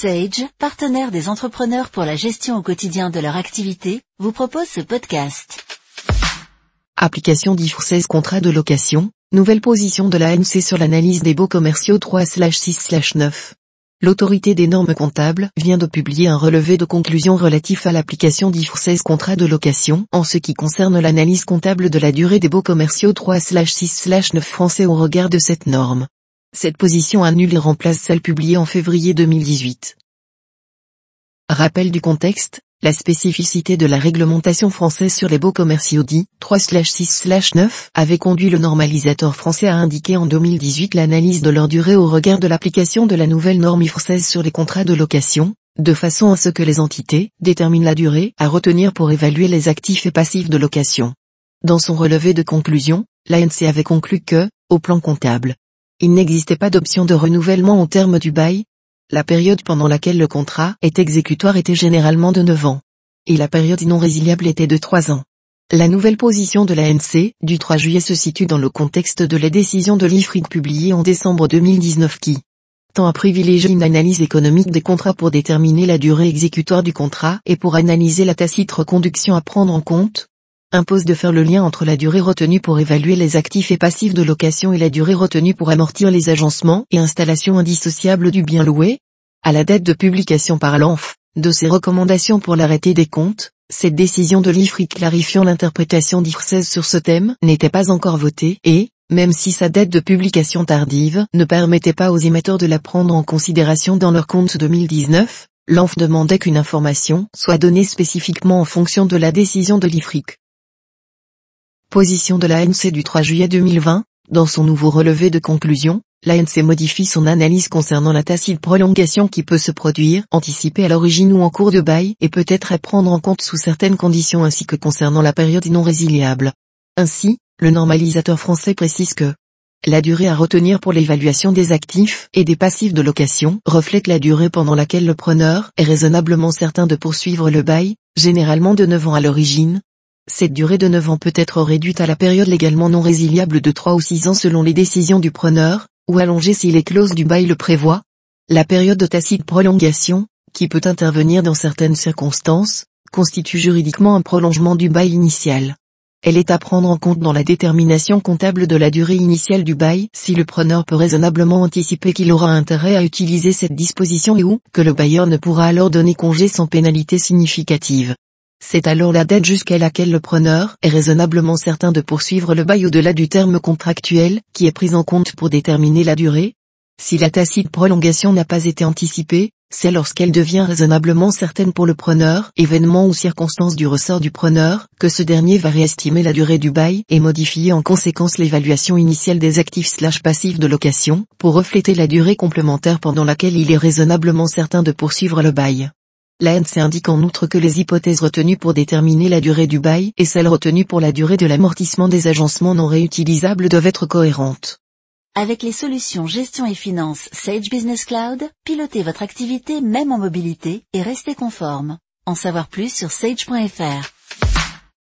Sage, partenaire des entrepreneurs pour la gestion au quotidien de leur activité, vous propose ce podcast. Application d'IFRS contrat de location, nouvelle position de l'ANC sur l'analyse des baux commerciaux 3-6-9. L'autorité des normes comptables vient de publier un relevé de conclusion relatif à l'application d'IFRS contrat de location en ce qui concerne l'analyse comptable de la durée des baux commerciaux 3-6-9 français au regard de cette norme. Cette position annule et remplace celle publiée en février 2018. Rappel du contexte, la spécificité de la réglementation française sur les baux commerciaux dits 3-6-9 avait conduit le normalisateur français à indiquer en 2018 l'analyse de leur durée au regard de l'application de la nouvelle norme française sur les contrats de location, de façon à ce que les entités déterminent la durée à retenir pour évaluer les actifs et passifs de location. Dans son relevé de conclusion, l'ANC avait conclu que, au plan comptable, il n'existait pas d'option de renouvellement au terme du bail. La période pendant laquelle le contrat est exécutoire était généralement de 9 ans. Et la période non résiliable était de 3 ans. La nouvelle position de l'ANC du 3 juillet se situe dans le contexte de la décision de l'IFRIC publiée en décembre 2019 qui tend à privilégier une analyse économique des contrats pour déterminer la durée exécutoire du contrat et pour analyser la tacite reconduction à prendre en compte, impose de faire le lien entre la durée retenue pour évaluer les actifs et passifs de location et la durée retenue pour amortir les agencements et installations indissociables du bien loué. À la date de publication par l'ANF, de ses recommandations pour l'arrêté des comptes, cette décision de l'IFRI clarifiant l'interprétation d'IFRSES sur ce thème n'était pas encore votée et, même si sa date de publication tardive ne permettait pas aux émetteurs de la prendre en considération dans leur compte 2019, l'ANF demandait qu'une information soit donnée spécifiquement en fonction de la décision de l'IFRIC. Position de l'ANC du 3 juillet 2020, dans son nouveau relevé de conclusion, l'ANC modifie son analyse concernant la tacite prolongation qui peut se produire, anticipée à l'origine ou en cours de bail et peut être à prendre en compte sous certaines conditions ainsi que concernant la période non résiliable. Ainsi, le normalisateur français précise que la durée à retenir pour l'évaluation des actifs et des passifs de location reflète la durée pendant laquelle le preneur est raisonnablement certain de poursuivre le bail, généralement de 9 ans à l'origine, cette durée de 9 ans peut être réduite à la période légalement non résiliable de 3 ou 6 ans selon les décisions du preneur, ou allongée si les clauses du bail le prévoient. La période de tacite prolongation, qui peut intervenir dans certaines circonstances, constitue juridiquement un prolongement du bail initial. Elle est à prendre en compte dans la détermination comptable de la durée initiale du bail si le preneur peut raisonnablement anticiper qu'il aura intérêt à utiliser cette disposition et ou que le bailleur ne pourra alors donner congé sans pénalité significative. C'est alors la date jusqu'à laquelle le preneur est raisonnablement certain de poursuivre le bail au-delà du terme contractuel qui est pris en compte pour déterminer la durée. Si la tacite prolongation n'a pas été anticipée, c'est lorsqu'elle devient raisonnablement certaine pour le preneur, événement ou circonstance du ressort du preneur, que ce dernier va réestimer la durée du bail et modifier en conséquence l'évaluation initiale des actifs slash passifs de location, pour refléter la durée complémentaire pendant laquelle il est raisonnablement certain de poursuivre le bail. L'ANC indique en outre que les hypothèses retenues pour déterminer la durée du bail et celles retenues pour la durée de l'amortissement des agencements non réutilisables doivent être cohérentes. Avec les solutions gestion et finance Sage Business Cloud, pilotez votre activité même en mobilité et restez conforme. En savoir plus sur sage.fr.